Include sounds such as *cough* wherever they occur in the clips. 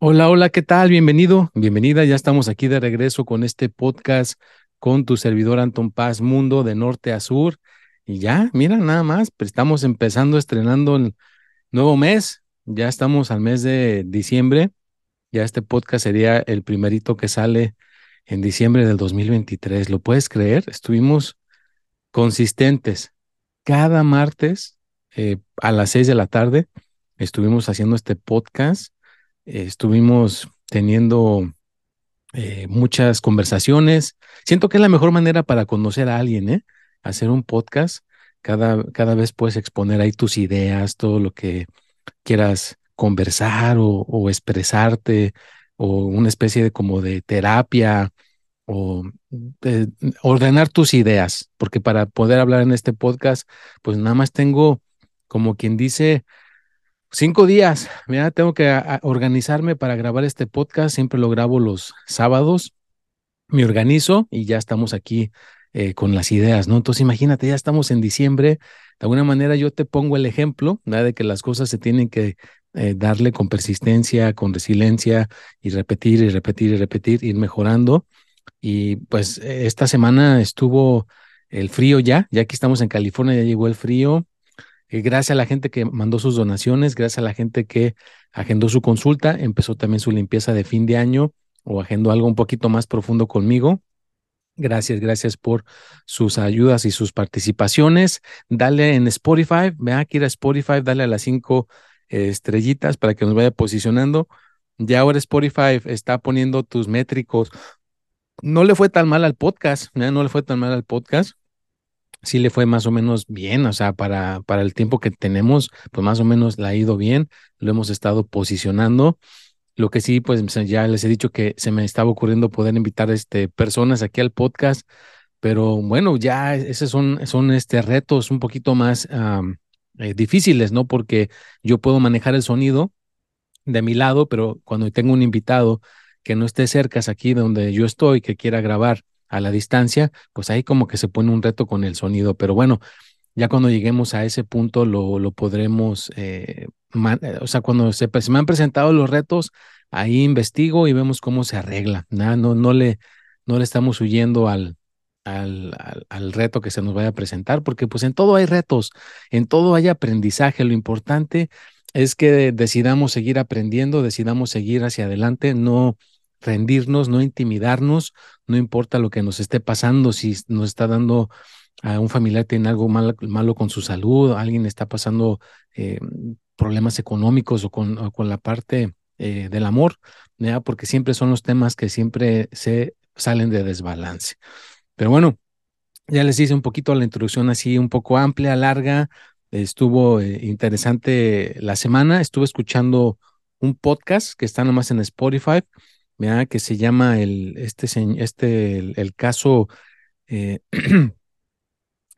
Hola, hola, ¿qué tal? Bienvenido, bienvenida. Ya estamos aquí de regreso con este podcast con tu servidor Anton Paz Mundo de norte a sur. Y ya, mira, nada más, pues estamos empezando, estrenando el nuevo mes. Ya estamos al mes de diciembre. Ya este podcast sería el primerito que sale en diciembre del 2023. ¿Lo puedes creer? Estuvimos consistentes. Cada martes eh, a las seis de la tarde estuvimos haciendo este podcast estuvimos teniendo eh, muchas conversaciones. Siento que es la mejor manera para conocer a alguien, ¿eh? Hacer un podcast. Cada, cada vez puedes exponer ahí tus ideas, todo lo que quieras conversar o, expresarte, o una especie de como de terapia, o ordenar tus ideas, porque para poder hablar en este podcast, pues nada más tengo, como quien dice, Cinco días, mira, tengo que organizarme para grabar este podcast, siempre lo grabo los sábados, me organizo y ya estamos aquí eh, con las ideas, ¿no? Entonces imagínate, ya estamos en diciembre, de alguna manera yo te pongo el ejemplo de que las cosas se tienen que eh, darle con persistencia, con resiliencia y repetir y repetir y repetir, ir mejorando. Y pues esta semana estuvo el frío ya, ya aquí estamos en California, ya llegó el frío, eh, gracias a la gente que mandó sus donaciones, gracias a la gente que agendó su consulta, empezó también su limpieza de fin de año o agendó algo un poquito más profundo conmigo. Gracias, gracias por sus ayudas y sus participaciones. Dale en Spotify, vea que ir a Spotify, dale a las cinco eh, estrellitas para que nos vaya posicionando. Ya ahora Spotify está poniendo tus métricos. No le fue tan mal al podcast, no le fue tan mal al podcast sí le fue más o menos bien, o sea, para, para el tiempo que tenemos, pues más o menos le ha ido bien, lo hemos estado posicionando. Lo que sí, pues ya les he dicho que se me estaba ocurriendo poder invitar este, personas aquí al podcast, pero bueno, ya esos son, son este, retos un poquito más eh, difíciles, ¿no? Porque yo puedo manejar el sonido de mi lado, pero cuando tengo un invitado que no esté cerca aquí donde yo estoy, que quiera grabar, a la distancia, pues ahí como que se pone un reto con el sonido, pero bueno, ya cuando lleguemos a ese punto lo, lo podremos, eh, eh, o sea, cuando se, me han presentado los retos, ahí investigo y vemos cómo se arregla, ¿no? No, no, le, no le estamos huyendo al, al, al, al, reto que se nos vaya a presentar, porque pues en todo hay retos, en todo hay aprendizaje, lo importante es que decidamos seguir aprendiendo, decidamos seguir hacia adelante, no rendirnos, no intimidarnos, no importa lo que nos esté pasando, si nos está dando a un familiar tiene algo malo, malo con su salud, alguien está pasando eh, problemas económicos o con, la parte eh, del amor, porque siempre son los temas que siempre se salen de desbalance. Pero bueno, ya les hice un poquito la introducción así, un poco amplia, larga, estuvo eh, interesante la semana, estuve escuchando un podcast que está nomás en Spotify, que se llama el, este, este, el, caso, eh, *clears throat*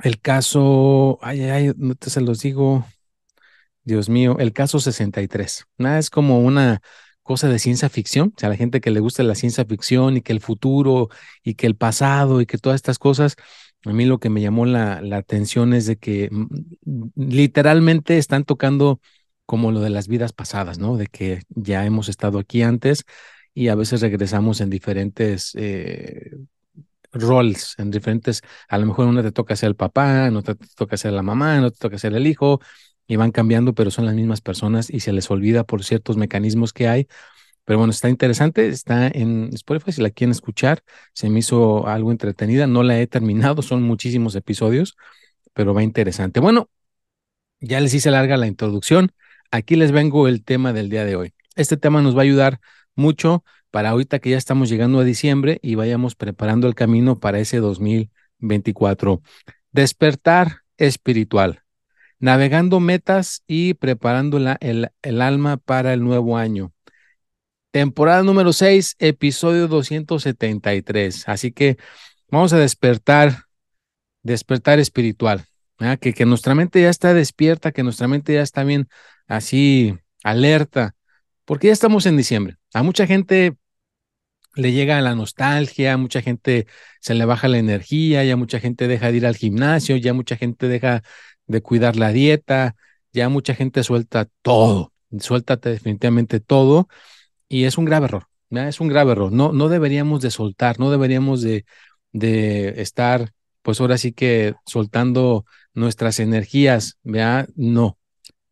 el caso, ay, ay, no te se los digo, Dios mío, el caso 63. Nada, es como una cosa de ciencia ficción, o sea, la gente que le gusta la ciencia ficción y que el futuro y que el pasado y que todas estas cosas, a mí lo que me llamó la, la atención es de que mm, literalmente están tocando como lo de las vidas pasadas, ¿no? De que ya hemos estado aquí antes y a veces regresamos en diferentes eh, roles, en diferentes, a lo mejor una te toca ser el papá, en otra te toca ser la mamá, en otra te toca ser el hijo, y van cambiando, pero son las mismas personas y se les olvida por ciertos mecanismos que hay. Pero bueno, está interesante, está en Spotify, si la quieren escuchar, se me hizo algo entretenida, no la he terminado, son muchísimos episodios, pero va interesante. Bueno, ya les hice larga la introducción, aquí les vengo el tema del día de hoy. Este tema nos va a ayudar mucho para ahorita que ya estamos llegando a diciembre y vayamos preparando el camino para ese 2024. Despertar espiritual, navegando metas y preparando el, el alma para el nuevo año. Temporada número 6, episodio 273. Así que vamos a despertar, despertar espiritual. Que, que nuestra mente ya está despierta, que nuestra mente ya está bien así alerta, porque ya estamos en diciembre. A mucha gente le llega la nostalgia, a mucha gente se le baja la energía, ya mucha gente deja de ir al gimnasio, ya mucha gente deja de cuidar la dieta, ya mucha gente suelta todo, suéltate definitivamente todo y es un grave error, es un grave error. No, no deberíamos de soltar, no deberíamos de, de estar, pues ahora sí que soltando nuestras energías, ¿verdad? No.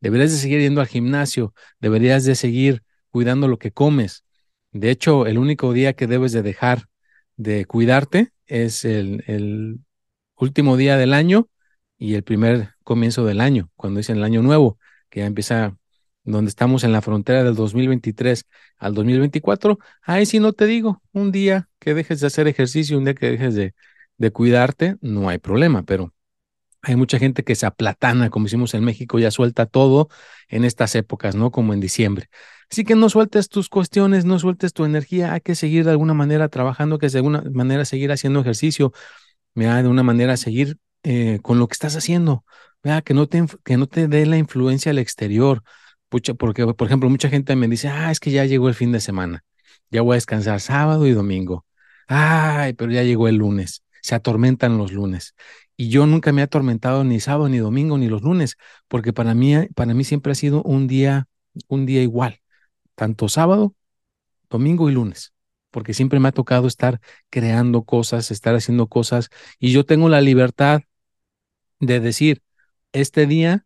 Deberías de seguir yendo al gimnasio, deberías de seguir cuidando lo que comes. De hecho, el único día que debes de dejar de cuidarte es el, último día del año y el primer comienzo del año, cuando dicen el año nuevo, que ya empieza donde estamos en la frontera del 2023 al 2024, ahí sí no te digo, un día que dejes de hacer ejercicio, un día que dejes de, de cuidarte, no hay problema, pero hay mucha gente que se aplatana, como hicimos en México, ya suelta todo en estas épocas, ¿no? Como en diciembre. Así que no sueltes tus cuestiones, no sueltes tu energía, hay que seguir de alguna manera trabajando, que de alguna manera seguir haciendo ejercicio, de una manera seguir eh, con lo que estás haciendo, que no te, que no te dé la influencia al exterior, Pucha, porque, por ejemplo, mucha gente me dice, ah, es que ya llegó el fin de semana, ya voy a descansar sábado y domingo. Ay, pero ya llegó el lunes, se atormentan los lunes. Y yo nunca me he atormentado ni sábado, ni domingo, ni los lunes, porque para mí, para mí siempre ha sido un día, un día igual, tanto sábado, domingo y lunes, porque siempre me ha tocado estar creando cosas, estar haciendo cosas, y yo tengo la libertad de decir, este día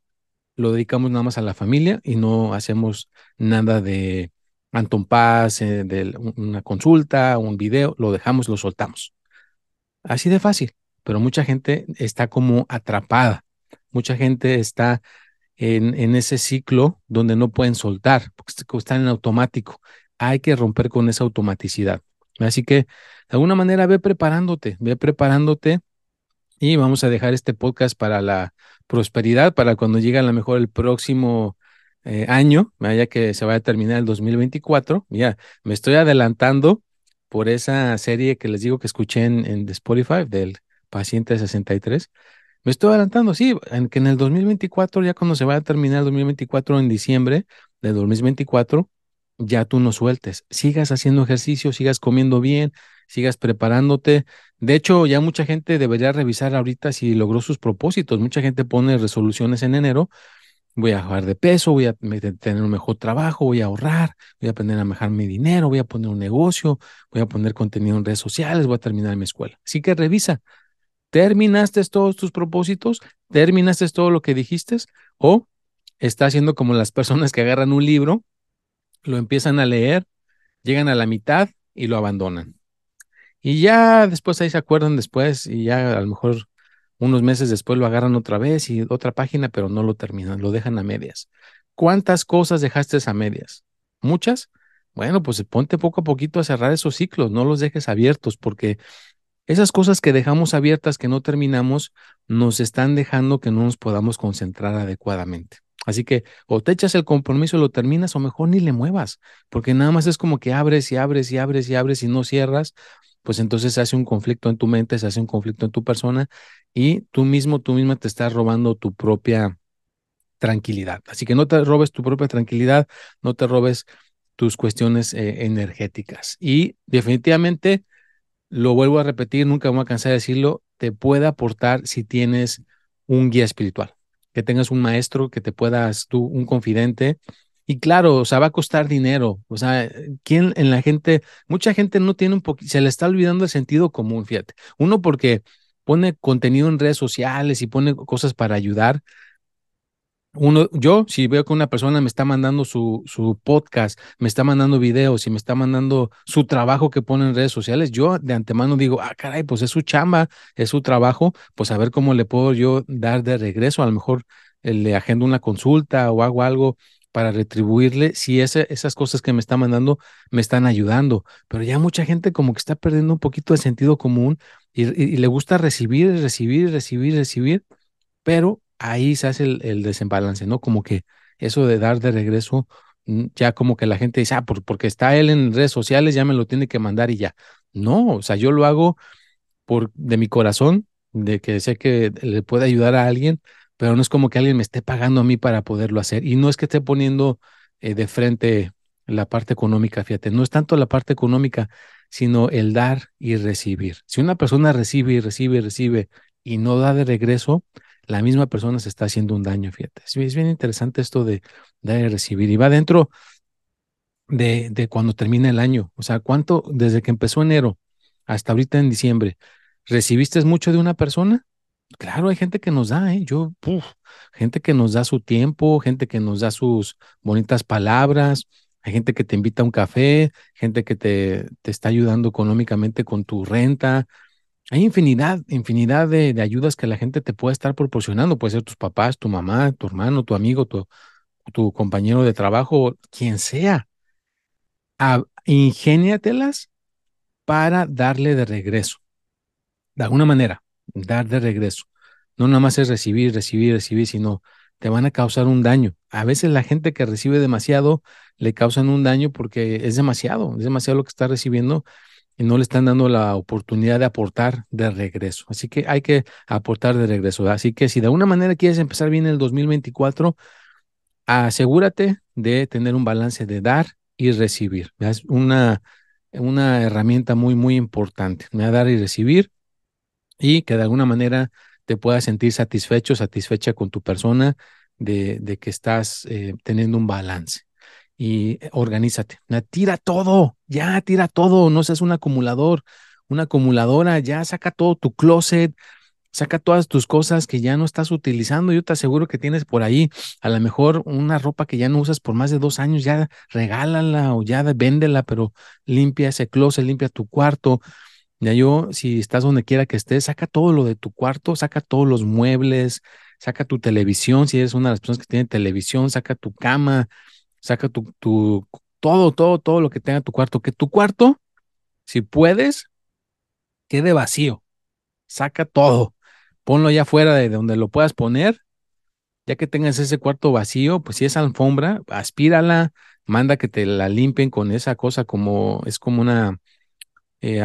lo dedicamos nada más a la familia y no hacemos nada de Anton Paz, eh, de una consulta, un video, lo dejamos, lo soltamos. Así de fácil, pero mucha gente está como atrapada, mucha gente está en, en ese ciclo donde no pueden soltar, porque están en automático. Hay que romper con esa automaticidad. Así que de alguna manera ve preparándote, ve preparándote y vamos a dejar este podcast para la prosperidad, para cuando llegue a lo mejor el próximo eh, año, ya que se va a terminar el 2024. Ya, me estoy adelantando por esa serie que les digo que escuché en, en Spotify del paciente 63. Me estoy adelantando, sí, en que en el 2024, ya cuando se va a terminar el 2024 en diciembre del 2024, ya tú no sueltes, sigas haciendo ejercicio, sigas comiendo bien, sigas preparándote. De hecho, ya mucha gente debería revisar ahorita si logró sus propósitos. Mucha gente pone resoluciones en enero. Voy a bajar de peso, voy a tener un mejor trabajo, voy a ahorrar, voy a aprender a manejar mi dinero, voy a poner un negocio, voy a poner contenido en redes sociales, voy a terminar mi escuela. Así que revisa, ¿terminaste todos tus propósitos? ¿Terminaste todo lo que dijiste? ¿O está haciendo como las personas que agarran un libro, lo empiezan a leer, llegan a la mitad y lo abandonan? Y ya después ahí se acuerdan después y ya a lo mejor unos meses después lo agarran otra vez y otra página, pero no lo terminan, lo dejan a medias. ¿Cuántas cosas dejaste a medias? ¿Muchas? Bueno, pues ponte poco a poquito a cerrar esos ciclos, no los dejes abiertos, porque esas cosas que dejamos abiertas, que no terminamos, nos están dejando que no nos podamos concentrar adecuadamente. Así que o te echas el compromiso lo terminas, o mejor ni le muevas, porque nada más es como que abres y abres y abres y abres y no cierras, pues entonces se hace un conflicto en tu mente, se hace un conflicto en tu persona y tú mismo, tú misma te estás robando tu propia tranquilidad. Así que no te robes tu propia tranquilidad, no te robes tus cuestiones eh, energéticas. Y definitivamente, lo vuelvo a repetir, nunca me voy a cansar de decirlo, te puede aportar si tienes un guía espiritual, que tengas un maestro, que te puedas tú, un confidente, y claro, o sea, va a costar dinero. O sea, ¿quién en la gente, mucha gente no tiene un poquito, se le está olvidando el sentido común, fíjate. Uno porque pone contenido en redes sociales y pone cosas para ayudar, uno, yo, si veo que una persona me está mandando su, su podcast, me está mandando videos y me está mandando su trabajo que pone en redes sociales, yo de antemano digo, ah, caray, pues es su chamba, es su trabajo, pues a ver cómo le puedo yo dar de regreso. A lo mejor eh, le agendo una consulta o hago algo para retribuirle si esas cosas que me está mandando me están ayudando. Pero ya mucha gente como que está perdiendo un poquito de sentido común y le gusta recibir, recibir, recibir, recibir, pero ahí se hace el, desembalance, ¿no? Como que eso de dar de regreso, mm, ya como que la gente dice, ah, porque está él en redes sociales, ya me lo tiene que mandar y ya. No, o sea, yo lo hago por de mi corazón, de que sé que le puede ayudar a alguien, pero no es como que alguien me esté pagando a mí para poderlo hacer. Y no es que esté poniendo eh, de frente la parte económica, fíjate, no es tanto la parte económica, sino el dar y recibir. Si una persona recibe y recibe y recibe y no da de regreso, la misma persona se está haciendo un daño, fíjate. Es bien interesante esto de dar y recibir. Y va dentro de, de cuando termina el año. O sea, ¿cuánto, desde que empezó enero hasta ahorita en diciembre, recibiste mucho de una persona? Claro, hay gente que nos da, ¿eh? Yo, gente que nos da su tiempo, gente que nos da sus bonitas palabras, hay gente que te invita a un café, gente que te, te está ayudando económicamente con tu renta, hay infinidad, infinidad de, ayudas que la gente te puede estar proporcionando. Puede ser tus papás, tu mamá, tu hermano, tu amigo, tu, compañero de trabajo, quien sea. A, ingéniatelas para darle de regreso. De alguna manera, dar de regreso. No nada más es recibir, recibir, recibir, sino te van a causar un daño. A veces la gente que recibe demasiado le causan un daño porque es demasiado, es demasiado lo que está recibiendo y no le están dando la oportunidad de aportar de regreso. Así que hay que aportar de regreso. Así que si de alguna manera quieres empezar bien el 2024, asegúrate de tener un balance de dar y recibir. Es una, una herramienta muy, muy importante. Dar y recibir y que de alguna manera te puedas sentir satisfecho, satisfecha con tu persona de, de que estás eh, teniendo un balance y organízate. Tira todo, ya tira todo, no seas un acumulador, una acumuladora, ya saca todo tu closet, saca todas tus cosas que ya no estás utilizando. Yo te aseguro que tienes por ahí a lo mejor una ropa que ya no usas por más de dos años, ya regálala o ya véndela, pero limpia ese closet, limpia tu cuarto. Ya yo, si estás donde quiera que estés, saca todo lo de tu cuarto, saca todos los muebles, saca tu televisión, si eres una de las personas que tiene televisión, saca tu cama, saca tu, tu, todo, todo, todo lo que tenga tu cuarto, que tu cuarto, si puedes, quede vacío, saca todo, ponlo allá afuera de donde lo puedas poner, ya que tengas ese cuarto vacío, pues si es alfombra, aspírala, manda que te la limpien con esa cosa como, es como una, eh,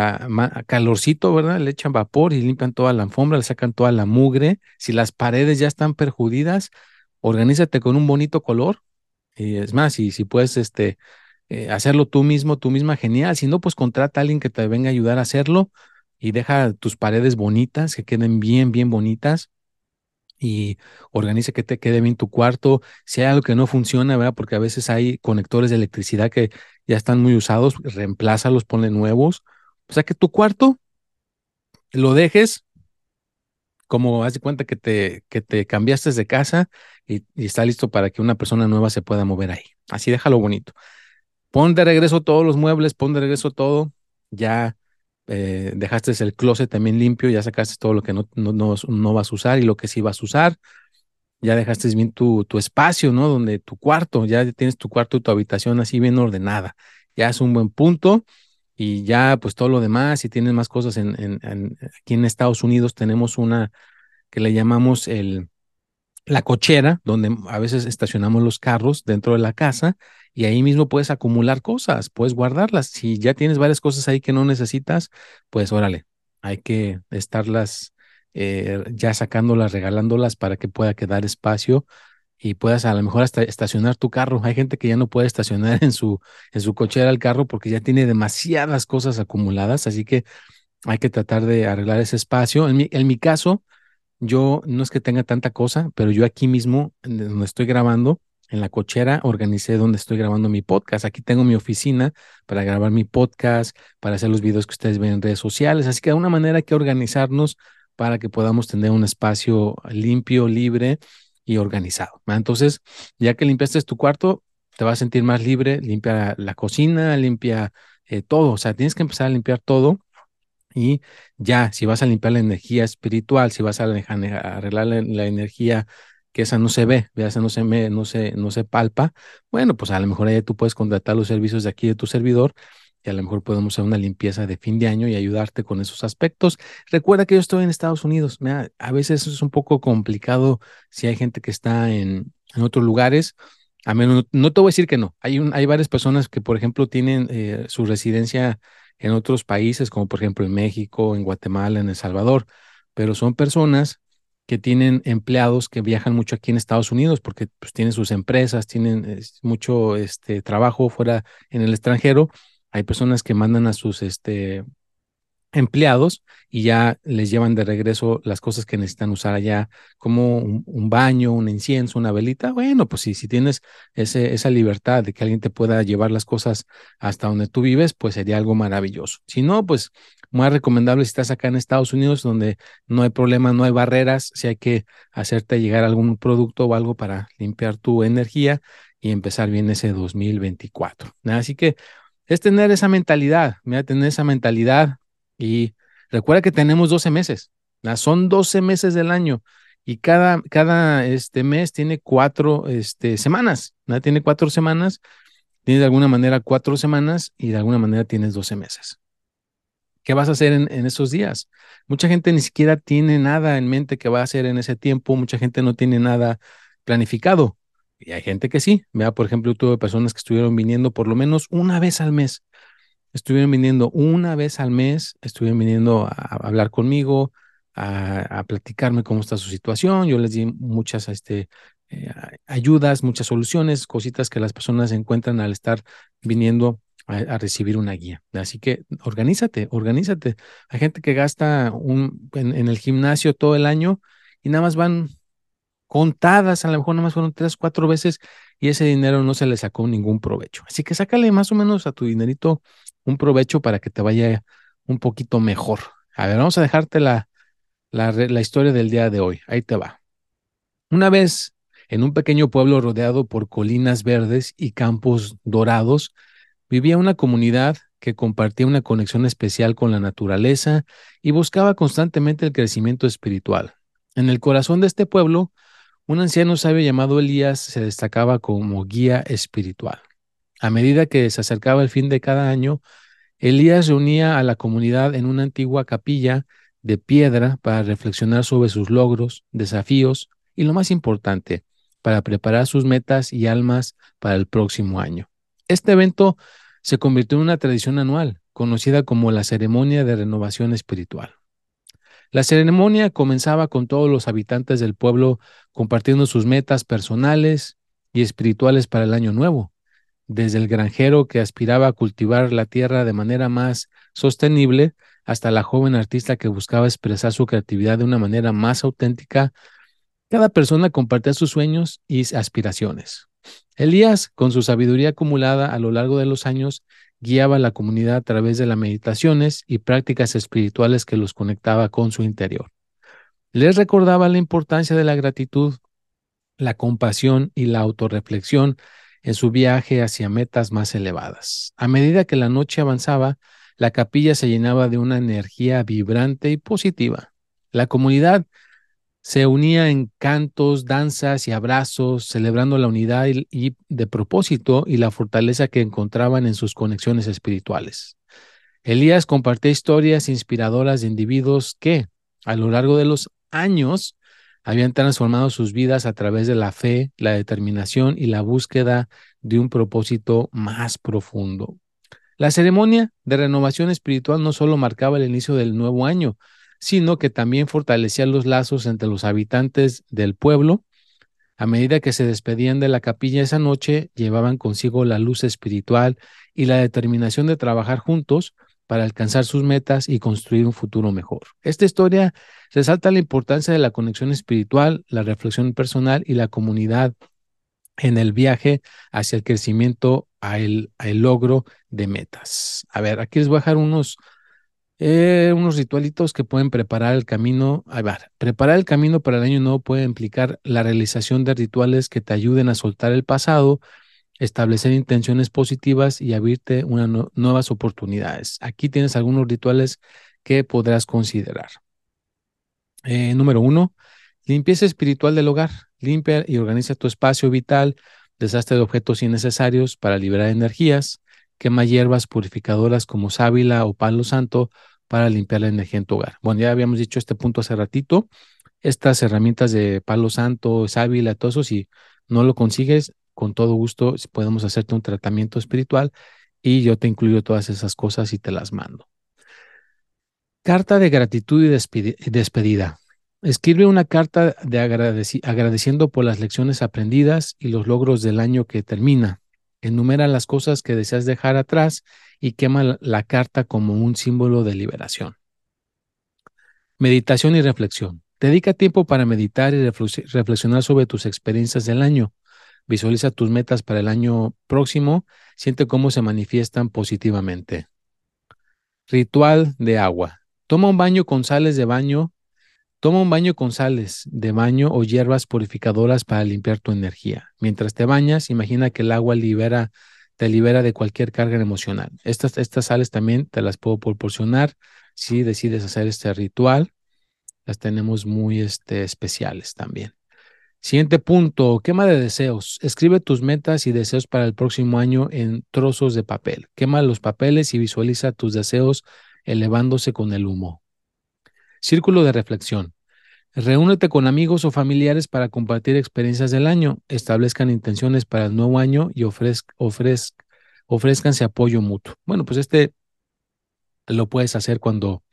calorcito, ¿verdad? Le echan vapor y limpian toda la alfombra, le sacan toda la mugre. Si las paredes ya están perjudidas, organízate con un bonito color, y es más, y si puedes este, eh, hacerlo tú mismo, tú misma, genial. Si no, pues contrata a alguien que te venga a ayudar a hacerlo y deja tus paredes bonitas, que queden bien, bien bonitas y organiza que te quede bien tu cuarto. Si hay algo que no funciona, ¿verdad? Porque a veces hay conectores de electricidad que ya están muy usados, reemplázalos, ponle nuevos. O sea que tu cuarto lo dejes como haz de cuenta que te, que te cambiaste de casa y, está listo para que una persona nueva se pueda mover ahí. Así déjalo bonito. Pon de regreso todos los muebles, pon de regreso todo. Ya eh, dejaste el closet también limpio, ya sacaste todo lo que no, no, no, vas a usar y lo que sí vas a usar. Ya dejaste bien tu, tu espacio, ¿no? Donde tu cuarto, ya tienes tu cuarto y tu habitación así bien ordenada. Ya es un buen punto y ya pues todo lo demás, si tienes más cosas en, aquí en Estados Unidos tenemos una que le llamamos el, la cochera, donde a veces estacionamos los carros dentro de la casa y ahí mismo puedes acumular cosas, puedes guardarlas. Si ya tienes varias cosas ahí que no necesitas, pues órale, hay que estarlas eh, ya sacándolas, regalándolas para que pueda quedar espacio y puedas a lo mejor hasta estacionar tu carro. Hay gente que ya no puede estacionar en su, en su cochera el carro porque ya tiene demasiadas cosas acumuladas, así que hay que tratar de arreglar ese espacio. En mi, en mi caso, yo no es que tenga tanta cosa, pero yo aquí mismo, donde estoy grabando, en la cochera, organicé donde estoy grabando mi podcast. Aquí tengo mi oficina para grabar mi podcast, para hacer los videos que ustedes ven en redes sociales. Así que de alguna manera hay que organizarnos para que podamos tener un espacio limpio, libre y organizado. Entonces, ya que limpiaste tu cuarto, te vas a sentir más libre, limpia la cocina, limpia eh, todo, o sea, tienes que empezar a limpiar todo y ya, si vas a limpiar la energía espiritual, si vas a arreglar la, energía que esa no se ve, esa no se, no, se, no se palpa, bueno, pues a lo mejor ahí tú puedes contratar los servicios de aquí de tu servidor y a lo mejor podemos hacer una limpieza de fin de año y ayudarte con esos aspectos. Recuerda que yo estoy en Estados Unidos, a veces es un poco complicado si hay gente que está en, en otros lugares. A menos, no, te voy a decir que no. Hay, un, hay varias personas que, por ejemplo, tienen eh, su residencia en otros países, como por ejemplo en México, en Guatemala, en El Salvador, pero son personas que tienen empleados que viajan mucho aquí en Estados Unidos porque pues, tienen sus empresas, tienen mucho este, trabajo fuera en el extranjero. Hay personas que mandan a sus este, empleados y ya les llevan de regreso las cosas que necesitan usar allá, como un, baño, un incienso, una velita. Bueno, pues si, si tienes ese, esa libertad de que alguien te pueda llevar las cosas hasta donde tú vives, pues sería algo maravilloso. Si no, pues muy recomendable si estás acá en Estados Unidos, donde no hay problema, no hay barreras, si hay que hacerte llegar algún producto o algo para limpiar tu energía y empezar bien ese 2024. Así que es tener esa mentalidad, mira, tener esa mentalidad y recuerda que tenemos 12 meses, son 12 meses del año y cada, cada este mes tiene cuatro este, semanas, tiene cuatro semanas, tiene de alguna manera cuatro semanas y de alguna manera tienes 12 meses. ¿Qué vas a hacer en, en, esos días? Mucha gente ni siquiera tiene nada en mente que va a hacer en ese tiempo, mucha gente no tiene nada planificado. Y hay gente que sí. Vea, por ejemplo, tuve personas que estuvieron viniendo por lo menos una vez al mes estuvieron viniendo una vez al mes, estuvieron viniendo a, hablar conmigo, a, platicarme cómo está su situación. Yo les di muchas este, eh, ayudas, muchas soluciones, cositas que las personas encuentran al estar viniendo a, recibir una guía. Así que organízate, organízate. Hay gente que gasta un, en, el gimnasio todo el año y nada más van contadas, a lo mejor nada más fueron tres, cuatro veces y ese dinero no se le sacó ningún provecho. Así que sácale más o menos a tu dinerito un provecho para que te vaya un poquito mejor. A ver, vamos a dejarte la, la, la historia del día de hoy. Ahí te va. Una vez, en un pequeño pueblo rodeado por colinas verdes y campos dorados, vivía una comunidad que compartía una conexión especial con la naturaleza y buscaba constantemente el crecimiento espiritual. En el corazón de este pueblo, un anciano sabio llamado Elías se destacaba como guía espiritual. A medida que se acercaba el fin de cada año, Elías reunía a la comunidad en una antigua capilla de piedra para reflexionar sobre sus logros, desafíos y lo más importante, para preparar sus metas y almas para el próximo año. Este evento se convirtió en una tradición anual, conocida como la ceremonia de renovación espiritual. La ceremonia comenzaba con todos los habitantes del pueblo compartiendo sus metas personales y espirituales para el año nuevo desde el granjero que aspiraba a cultivar la tierra de manera más sostenible hasta la joven artista que buscaba expresar su creatividad de una manera más auténtica, cada persona compartía sus sueños y aspiraciones. Elías, con su sabiduría acumulada a lo largo de los años, guiaba a la comunidad a través de las meditaciones y prácticas espirituales que los conectaba con su interior. Les recordaba la importancia de la gratitud, la compasión y la autorreflexión en su viaje hacia metas más elevadas. A medida que la noche avanzaba, la capilla se llenaba de una energía vibrante y positiva. La comunidad se unía en cantos, danzas y abrazos, celebrando la unidad y, de propósito y la fortaleza que encontraban en sus conexiones espirituales. Elías compartía historias inspiradoras de individuos que, a lo largo de los años, habían transformado sus vidas a través de la fe, la determinación y la búsqueda de un propósito más profundo. La ceremonia de renovación espiritual no solo marcaba el inicio del nuevo año, sino que también fortalecía los lazos entre los habitantes del pueblo. A medida que se despedían de la capilla esa noche, llevaban consigo la luz espiritual y la determinación de trabajar juntos para alcanzar sus metas y construir un futuro mejor. Esta historia resalta la importancia de la conexión espiritual, la reflexión personal y la comunidad en el viaje hacia el crecimiento, a el, logro de metas. A ver, aquí les voy a dejar unos, Eh, unos ritualitos que pueden preparar el camino. A ver, preparar el camino para el año nuevo puede implicar la realización de rituales que te ayuden a soltar el pasado, establecer intenciones positivas y abrirte unas nuevas oportunidades. Aquí tienes algunos rituales que podrás considerar. Eh, número uno, limpieza espiritual del hogar. Limpia y organiza tu espacio vital, deshazte de objetos innecesarios para liberar energías, quema hierbas purificadoras como sábila o palo santo para limpiar la energía en tu hogar. Bueno, ya habíamos dicho este punto hace ratito. Estas herramientas de palo santo, sábila, todo eso, si no lo consigues, con todo gusto podemos hacerte un tratamiento espiritual y yo te incluyo todas esas cosas y te las mando. Carta de gratitud y despedida. Escribe una carta de agradeciendo por las lecciones aprendidas y los logros del año que termina. Enumera las cosas que deseas dejar atrás y quema la carta como un símbolo de liberación. Meditación y reflexión. Dedica tiempo para meditar y reflexionar sobre tus experiencias del año. Visualiza tus metas para el año próximo. Siente cómo se manifiestan positivamente. Ritual de agua. Toma un baño con sales de baño Toma un baño con sales de baño o hierbas purificadoras para limpiar tu energía. Mientras te bañas, imagina que el agua libera, te libera de cualquier carga emocional. Estas, estas sales también te las puedo proporcionar si decides hacer este ritual. Las tenemos muy este, especiales también. Siguiente punto, quema de deseos. Escribe tus metas y deseos para el próximo año en trozos de papel. Quema los papeles y visualiza tus deseos elevándose con el humo. Círculo de reflexión. Reúnete con amigos o familiares para compartir experiencias del año, establezcan intenciones para el nuevo año y ofrezcanse apoyo mutuo. Bueno, pues este lo puedes hacer cuando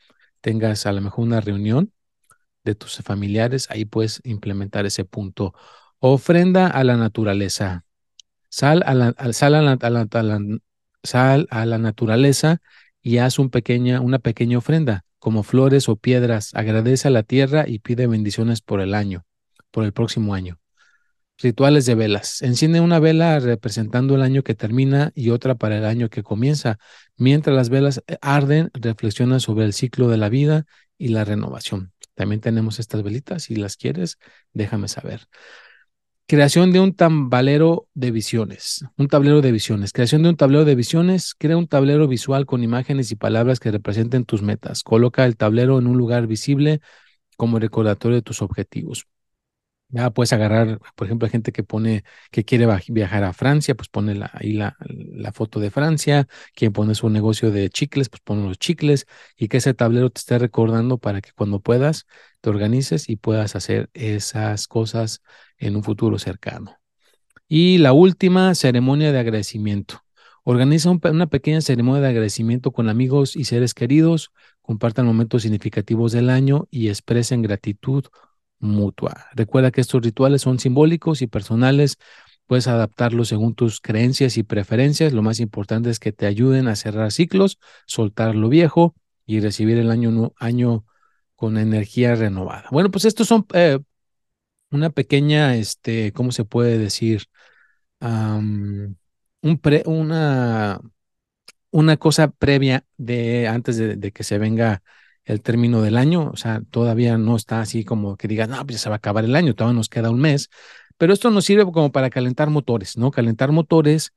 tengas a lo mejor una reunión de tus familiares, ahí puedes implementar ese punto. Ofrenda a la naturaleza. Sal a la, sal a la, a la naturaleza y haz pequeña, una pequeña ofrenda como flores o piedras, agradece a la tierra y pide bendiciones por el año, por el próximo año. Rituales de velas. Enciende una vela representando el año que termina y otra para el año que comienza. Mientras las velas eh, arden, reflexiona sobre el ciclo de la vida y la renovación. También tenemos estas velitas. Si las quieres, déjame saber. Creación de un tablero de visiones. Un tablero de visiones. Creación de un tablero de visiones. Crea un tablero visual con imágenes y palabras que representen tus metas. Coloca el tablero en un lugar visible como recordatorio de tus objetivos. Ya puedes agarrar, por ejemplo, gente que pone que quiere viajar a Francia, pues pone ahí la, la, foto de Francia. Quien pone su negocio de chicles, pues pone los chicles y que ese tablero te esté recordando para que cuando puedas te organices y puedas hacer esas cosas en un futuro cercano. Y la última, ceremonia de agradecimiento. Organiza una pequeña ceremonia de agradecimiento con amigos y seres queridos, compartan momentos significativos del año y expresen gratitud mutua. Recuerda que estos rituales son simbólicos y personales. Puedes adaptarlos según tus creencias y preferencias. Lo más importante es que te ayuden a cerrar ciclos, soltar lo viejo y recibir el año, año con energía renovada. Bueno, pues estos son eh, una pequeña, este, ¿cómo se puede decir? un pre, una, una cosa previa de antes de, de que se venga el término del año, o sea, todavía no está así como que digan, no, pues ya se va a acabar el año, todavía nos queda un mes, pero esto nos sirve como para calentar motores, ¿no? Calentar motores,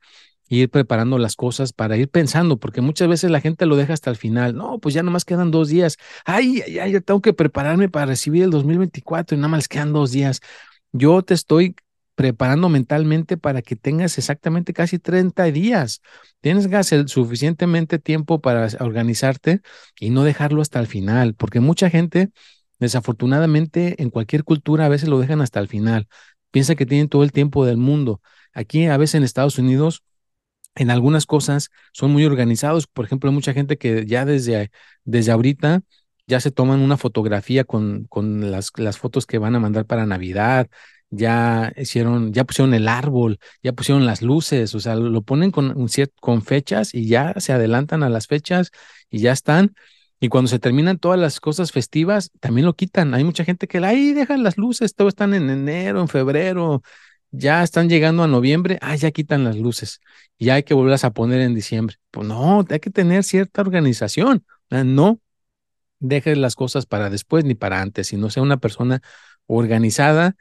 ir preparando las cosas para ir pensando, porque muchas veces la gente lo deja hasta el final, no, pues ya nomás quedan dos días, ay, ay, ay, tengo que prepararme para recibir el 2024 y nada más quedan dos días. Yo te estoy preparando mentalmente para que tengas exactamente casi 30 días. Tienes el suficientemente tiempo para organizarte y no dejarlo hasta el final, porque mucha gente, desafortunadamente, en cualquier cultura a veces lo dejan hasta el final. Piensa que tienen todo el tiempo del mundo. Aquí a veces en Estados Unidos en algunas cosas son muy organizados. Por ejemplo, hay mucha gente que ya desde, desde ahorita ya se toman una fotografía con, con las, las fotos que van a mandar para Navidad, ya hicieron, ya pusieron el árbol, ya pusieron las luces, o sea, lo ponen con, con fechas y ya se adelantan a las fechas y ya están. Y cuando se terminan todas las cosas festivas, también lo quitan. Hay mucha gente que ahí dejan las luces, todo están en enero, en febrero, ya están llegando a noviembre, ah, ya quitan las luces, ya hay que volverlas a poner en diciembre. Pues no, hay que tener cierta organización. No dejes las cosas para después ni para antes, sino sea una persona organizada.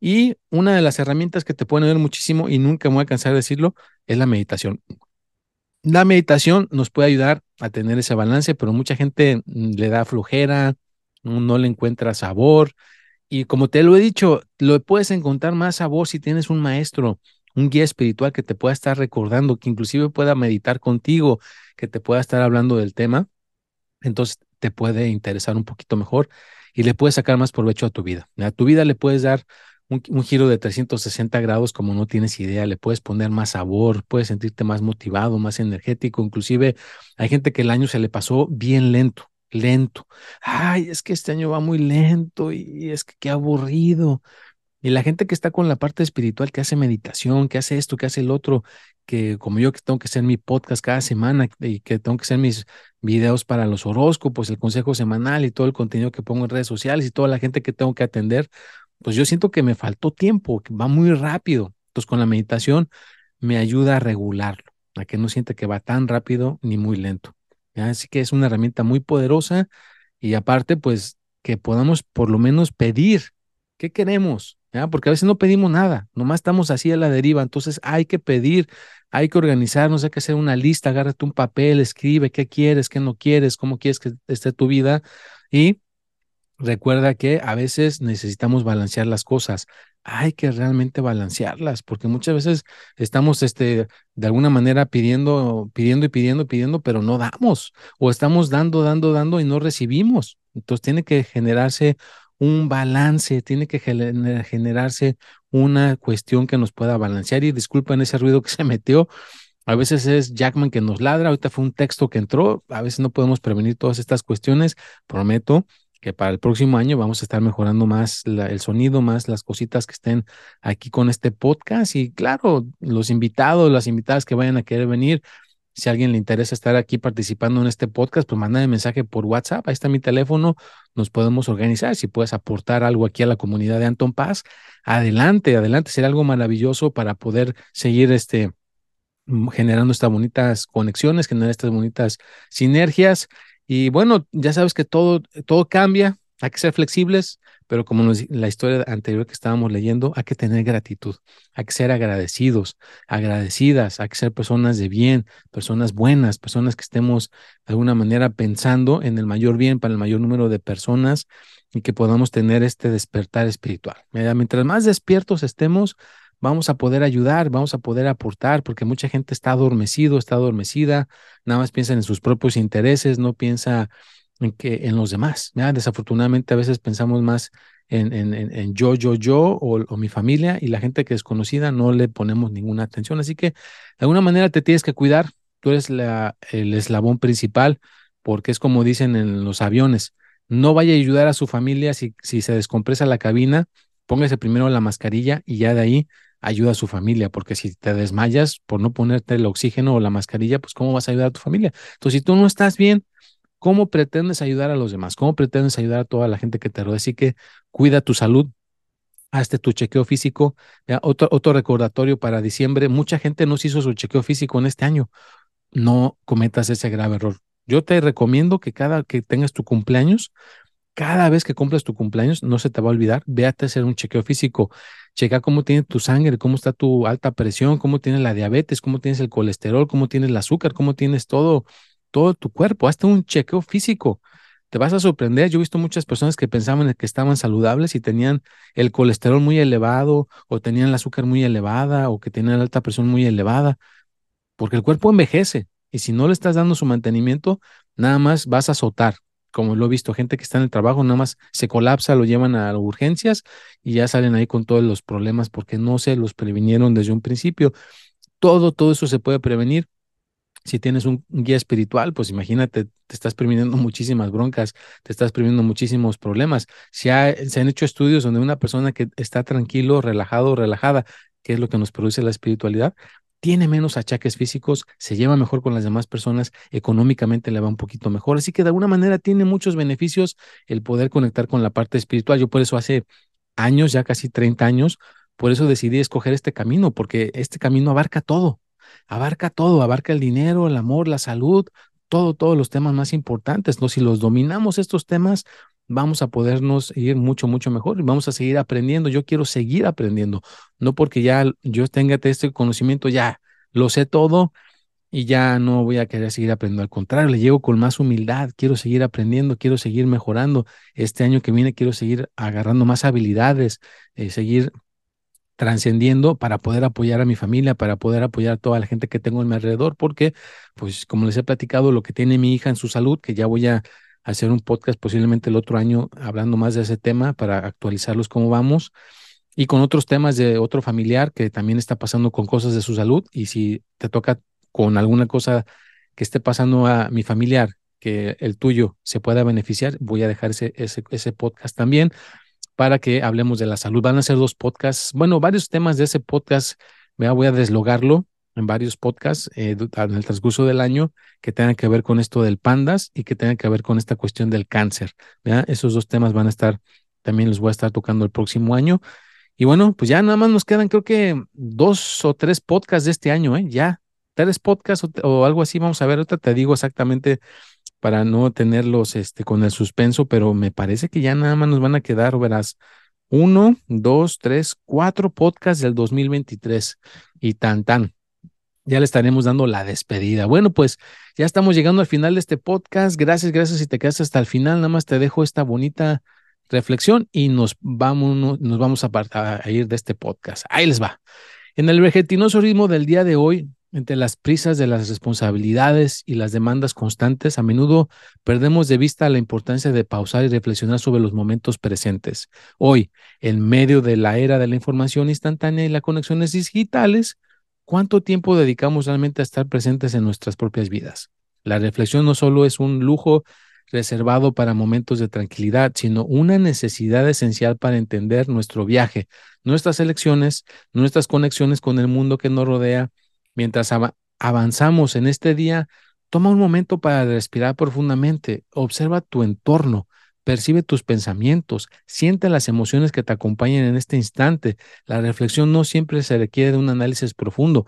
Y una de las herramientas que te pueden ayudar muchísimo, y nunca me voy a cansar de decirlo, es la meditación. La meditación nos puede ayudar a tener ese balance, pero mucha gente mm, le da flojera, no, le encuentra sabor. Y como te lo he dicho, lo puedes encontrar más sabor si tienes un maestro, un guía espiritual que te pueda estar recordando, que inclusive pueda meditar contigo, que te pueda estar hablando del tema. Entonces te puede interesar un poquito mejor y le puedes sacar más provecho a tu vida. A tu vida le puedes dar un, giro de 360 grados como no tienes idea, le puedes poner más sabor, puedes sentirte más motivado, más energético, inclusive hay gente que el año se le pasó bien lento, lento. Ay, es que este año va muy lento y es que qué aburrido. Y la gente que está con la parte espiritual, que hace meditación, que hace esto, que hace el otro, que como yo que tengo que hacer mi podcast cada semana y que tengo que hacer mis videos para los horóscopos, el consejo semanal y todo el contenido que pongo en redes sociales y toda la gente que tengo que atender, pues yo siento que me faltó tiempo, que va muy rápido. Entonces con la meditación me ayuda a regularlo, a que no siente que va tan rápido ni muy lento. Así que es una herramienta muy poderosa y aparte, pues que podamos por lo menos pedir qué queremos, ¿ya? porque a veces no pedimos nada, nomás estamos así a la deriva, entonces hay que pedir, hay que organizarnos, hay que hacer una lista, agárrate un papel, escribe qué quieres, qué no quieres, cómo quieres que esté tu vida y recuerda que a veces necesitamos balancear las cosas. Hay que realmente balancearlas, porque muchas veces estamos, este, de alguna manera pidiendo, pidiendo y pidiendo, pidiendo, pero no damos, o estamos dando, dando, dando y no recibimos. Entonces tiene que generarse un balance, tiene que generarse una cuestión que nos pueda balancear. Y disculpen ese ruido que *laughs* se metió. A veces es Jackman que nos ladra, ahorita fue un texto que entró, a veces no podemos prevenir todas estas cuestiones. Prometo que para el próximo año vamos a estar mejorando más el sonido, más las cositas que estén aquí con este podcast y claro, los invitados, las invitadas que vayan a querer venir, si a alguien le interesa estar aquí participando en este podcast, pues manda un mensaje por WhatsApp. Ahí está mi teléfono. Nos podemos organizar. Si puedes aportar algo aquí a la comunidad de Anton Paz, adelante, adelante. Será algo maravilloso para poder seguir este mm, generando estas bonitas conexiones, generar estas bonitas sinergias. Y bueno, ya sabes que todo, todo cambia. Hay que ser flexibles, pero como nos, la historia anterior que estábamos leyendo, hay que tener gratitud, hay que ser agradecidos, agradecidas, hay que ser personas de bien, personas buenas, personas que estemos de alguna manera pensando en el mayor bien para el mayor número de personas y que podamos tener este despertar espiritual. Mientras más despiertos estemos, vamos a poder ayudar, vamos a poder aportar, porque mucha gente está adormecido, está adormecida, nada más piensa en sus propios intereses, no piensa en, que, en los demás. Desafortunadamente a veces pensamos más en, en, en yo, yo, yo o, mi familia y la gente que es conocida no le ponemos ninguna atención. Así que de alguna manera te tienes que cuidar. Tú eres la, el eslabón principal porque es como dicen en los aviones. No vaya a ayudar a su familia si, si se descompresa la cabina, póngase primero la mascarilla y ya de ahí ayuda a su familia, porque si te desmayas por no ponerte el oxígeno o la mascarilla, pues ¿cómo vas a ayudar a tu familia? Entonces, si tú no estás bien, ¿Cómo pretendes ayudar a los demás? ¿Cómo pretendes ayudar a toda la gente que te rodea? Así que cuida tu salud, hazte tu chequeo físico. Otro, otro recordatorio para diciembre, mucha gente no se hizo su chequeo físico en este año. No cometas ese grave error. Yo te recomiendo que cada que tengas tu cumpleaños, cada vez que cumplas tu cumpleaños, no se te va a olvidar, véate a hacer un chequeo físico. Checa cómo tiene tu sangre, cómo está tu alta presión, cómo tienes la diabetes, cómo tienes el colesterol, cómo tienes el azúcar, cómo tienes todo todo tu cuerpo, hasta un chequeo físico. Te vas a sorprender. Yo he visto muchas personas que pensaban que estaban saludables y tenían el colesterol muy elevado o tenían el azúcar muy elevada o que tenían la alta presión muy elevada, porque el cuerpo envejece y si no le estás dando su mantenimiento, nada más vas a azotar. Como lo he visto, gente que está en el trabajo, nada más se colapsa, lo llevan a urgencias y ya salen ahí con todos los problemas porque no se los previnieron desde un principio. Todo, todo eso se puede prevenir si tienes un guía espiritual, pues imagínate, te estás previniendo *laughs* muchísimas broncas, te estás previniendo muchísimos problemas. Si se han hecho estudios donde una persona que está tranquilo, relajado, relajada, que es lo que nos produce la espiritualidad, tiene menos achaques físicos, se lleva mejor con las demás personas, económicamente le va un poquito mejor. Así que de alguna manera tiene muchos beneficios el poder conectar con la parte espiritual. Yo por eso hace años, ya casi 30 años, por eso decidí escoger este camino, porque este camino abarca todo abarca todo, abarca el dinero, el amor, la salud, todo, todos los temas más importantes, ¿no? Si los dominamos estos temas, vamos a podernos ir mucho, mucho mejor y vamos a seguir aprendiendo. Yo quiero seguir aprendiendo, no porque ya yo tenga este conocimiento, ya lo sé todo y ya no voy a querer seguir aprendiendo. Al contrario, le llevo con más humildad, quiero seguir aprendiendo, quiero seguir mejorando. Este año que viene quiero seguir agarrando más habilidades, eh, seguir trascendiendo para poder apoyar a mi familia, para poder apoyar a toda la gente que tengo en mi alrededor, porque, pues, como les he platicado, lo que tiene mi hija en su salud, que ya voy a hacer un podcast posiblemente el otro año hablando más de ese tema para actualizarlos cómo vamos y con otros temas de otro familiar que también está pasando con cosas de su salud y si te toca con alguna cosa que esté pasando a mi familiar, que el tuyo se pueda beneficiar, voy a dejar ese, ese, podcast también para que hablemos de la salud. Van a ser dos podcasts, bueno, varios temas de ese podcast, me voy a deslogarlo en varios podcasts eh, en el transcurso del año que tengan que ver con esto del pandas y que tengan que ver con esta cuestión del cáncer. Esos dos temas van a estar, también los voy a estar tocando el próximo año. Y bueno, pues ya nada más nos quedan creo que dos o tres podcasts de este año, ¿eh? Ya tres podcasts o, algo así. Vamos a ver, ahorita te digo exactamente para no tenerlos este, con el suspenso, pero me parece que ya nada más nos van a quedar, verás, uno, dos, tres, cuatro podcasts del 2023 y tan tan. Ya le estaremos dando la despedida. Bueno, pues ya estamos llegando al final de este podcast. Gracias, gracias si te quedas hasta el final. Nada más te dejo esta bonita reflexión y nos vamos, nos vamos a, a ir de este podcast. Ahí les va. En el vegetinoso ritmo del día de hoy, entre las prisas de las responsabilidades y las demandas constantes, a menudo perdemos de vista la importancia de pausar y reflexionar sobre los momentos presentes. Hoy, en medio de la era de la información instantánea y las conexiones digitales, ¿cuánto tiempo dedicamos realmente a estar presentes en nuestras propias vidas? La reflexión no solo es un lujo reservado para momentos de tranquilidad, sino una necesidad esencial para entender nuestro viaje, nuestras elecciones, nuestras conexiones con el mundo que nos rodea Mientras avanzamos en este día, toma un momento para respirar profundamente, observa tu entorno, percibe tus pensamientos, siente las emociones que te acompañan en este instante. La reflexión no siempre se requiere de un análisis profundo.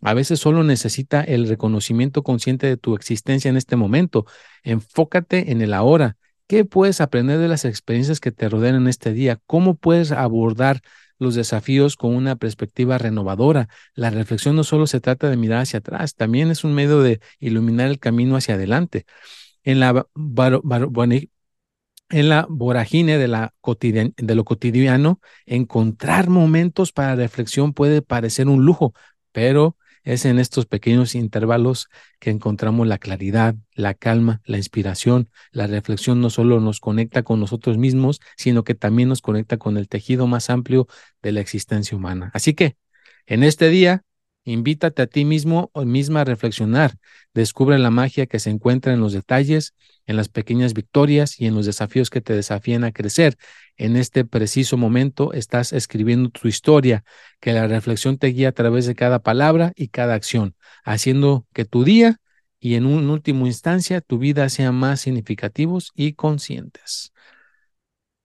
A veces solo necesita el reconocimiento consciente de tu existencia en este momento. Enfócate en el ahora. ¿Qué puedes aprender de las experiencias que te rodean en este día? ¿Cómo puedes abordar los desafíos con una perspectiva renovadora. La reflexión no solo se trata de mirar hacia atrás, también es un medio de iluminar el camino hacia adelante. En la, de, la de lo cotidiano, encontrar momentos para reflexión puede parecer un lujo, pero es en estos pequeños intervalos que encontramos la claridad, la calma, la inspiración. La reflexión no solo nos conecta con nosotros mismos, sino que también nos conecta con el tejido más amplio de la existencia humana. Así que, en este día, invítate a ti mismo o misma a reflexionar. Descubre la magia que se encuentra en los detalles, en las pequeñas victorias y en los desafíos que te desafían a crecer en este preciso momento estás escribiendo tu historia, que la reflexión te guía a través de cada palabra y cada acción, haciendo que tu día y en un último instancia tu vida sean más significativos y conscientes.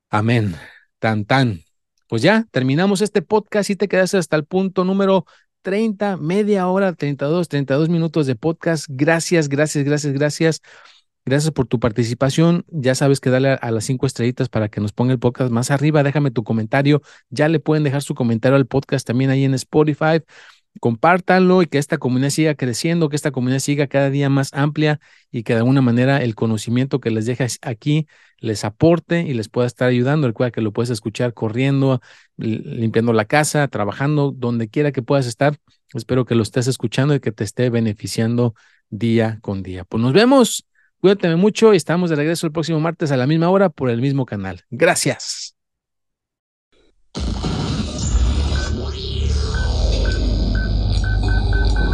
Amén. Tan tan. Pues ya terminamos este podcast y te quedas hasta el punto número 30, media hora, 32, 32 minutos de podcast. Gracias, gracias, gracias, gracias Gracias por tu participación. Ya sabes que dale a, las cinco estrellitas para que nos ponga el podcast más arriba. Déjame tu comentario. Ya le pueden dejar su comentario al podcast también ahí en Spotify. Compártanlo y que esta comunidad siga creciendo, que esta comunidad siga cada día más amplia y que de alguna manera el conocimiento que les deja aquí les aporte y les pueda estar ayudando. Recuerda que lo puedes escuchar corriendo, limpiando la casa, trabajando, donde quiera que puedas estar. Espero que lo estés escuchando y que te esté beneficiando día con día. Pues nos vemos Cuídate mucho y estamos de regreso el próximo martes a la misma hora por el mismo canal. Gracias.